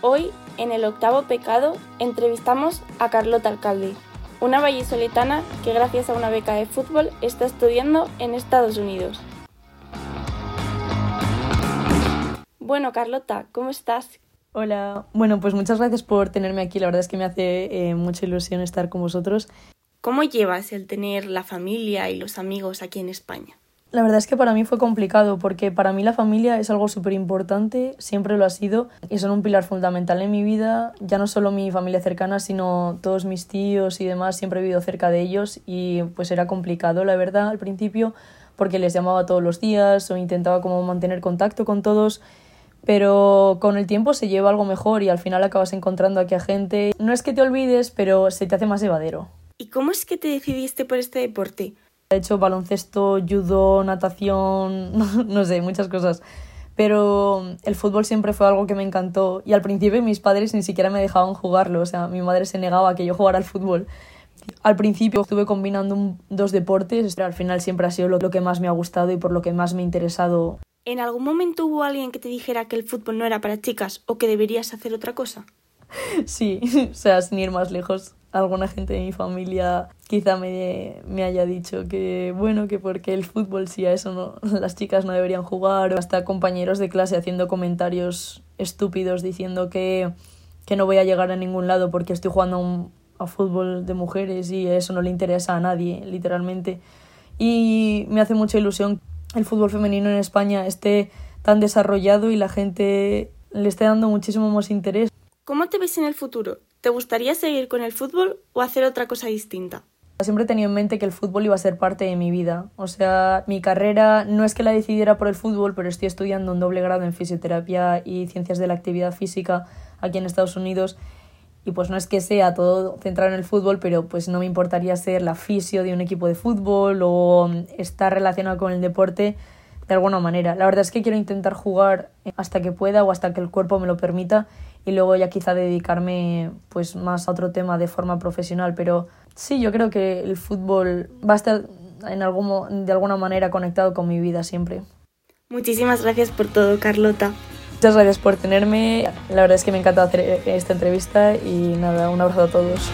Hoy, en el octavo pecado, entrevistamos a Carlota Alcalde, una vallisoletana que gracias a una beca de fútbol está estudiando en Estados Unidos. Bueno, Carlota, ¿cómo estás? Hola, bueno, pues muchas gracias por tenerme aquí. La verdad es que me hace eh, mucha ilusión estar con vosotros. ¿Cómo llevas el tener la familia y los amigos aquí en España? La verdad es que para mí fue complicado porque para mí la familia es algo súper importante, siempre lo ha sido y son un pilar fundamental en mi vida, ya no solo mi familia cercana, sino todos mis tíos y demás, siempre he vivido cerca de ellos y pues era complicado, la verdad, al principio, porque les llamaba todos los días o intentaba como mantener contacto con todos, pero con el tiempo se lleva algo mejor y al final acabas encontrando aquí a gente. No es que te olvides, pero se te hace más llevadero. ¿Y cómo es que te decidiste por este deporte? He hecho baloncesto, judo, natación, no sé, muchas cosas. Pero el fútbol siempre fue algo que me encantó y al principio mis padres ni siquiera me dejaban jugarlo, o sea, mi madre se negaba a que yo jugara al fútbol. Al principio estuve combinando dos deportes, pero al final siempre ha sido lo, lo que más me ha gustado y por lo que más me ha interesado. ¿En algún momento hubo alguien que te dijera que el fútbol no era para chicas o que deberías hacer otra cosa? Sí, o sea, sin ir más lejos alguna gente de mi familia quizá me, me, haya dicho que bueno, que porque el fútbol sí a eso no, las chicas no deberían jugar, o hasta compañeros de clase haciendo comentarios estúpidos diciendo que, que no voy a llegar a ningún lado porque estoy jugando a, a fútbol de mujeres y eso no le interesa a nadie, literalmente. Y me hace mucha ilusión el fútbol femenino en España esté tan desarrollado y la gente le esté dando muchísimo más interés. ¿Cómo te ves en el futuro? ¿Te gustaría seguir con el fútbol o hacer otra cosa distinta? Siempre he tenido en mente que el fútbol iba a ser parte de mi vida. O sea, mi carrera no es que la decidiera por el fútbol, pero estoy estudiando un doble grado en fisioterapia y ciencias de la actividad física aquí en Estados Unidos. Y pues no es que sea todo centrado en el fútbol, pero pues no me importaría ser la fisio de un equipo de fútbol o estar relacionado con el deporte de alguna manera. La verdad es que quiero intentar jugar hasta que pueda o hasta que el cuerpo me lo permita y luego ya quizá dedicarme pues más a otro tema de forma profesional, pero sí, yo creo que el fútbol va a estar en algún, de alguna manera conectado con mi vida siempre. Muchísimas gracias por todo, Carlota. Muchas gracias por tenerme. La verdad es que me encanta hacer esta entrevista y nada, un abrazo a todos.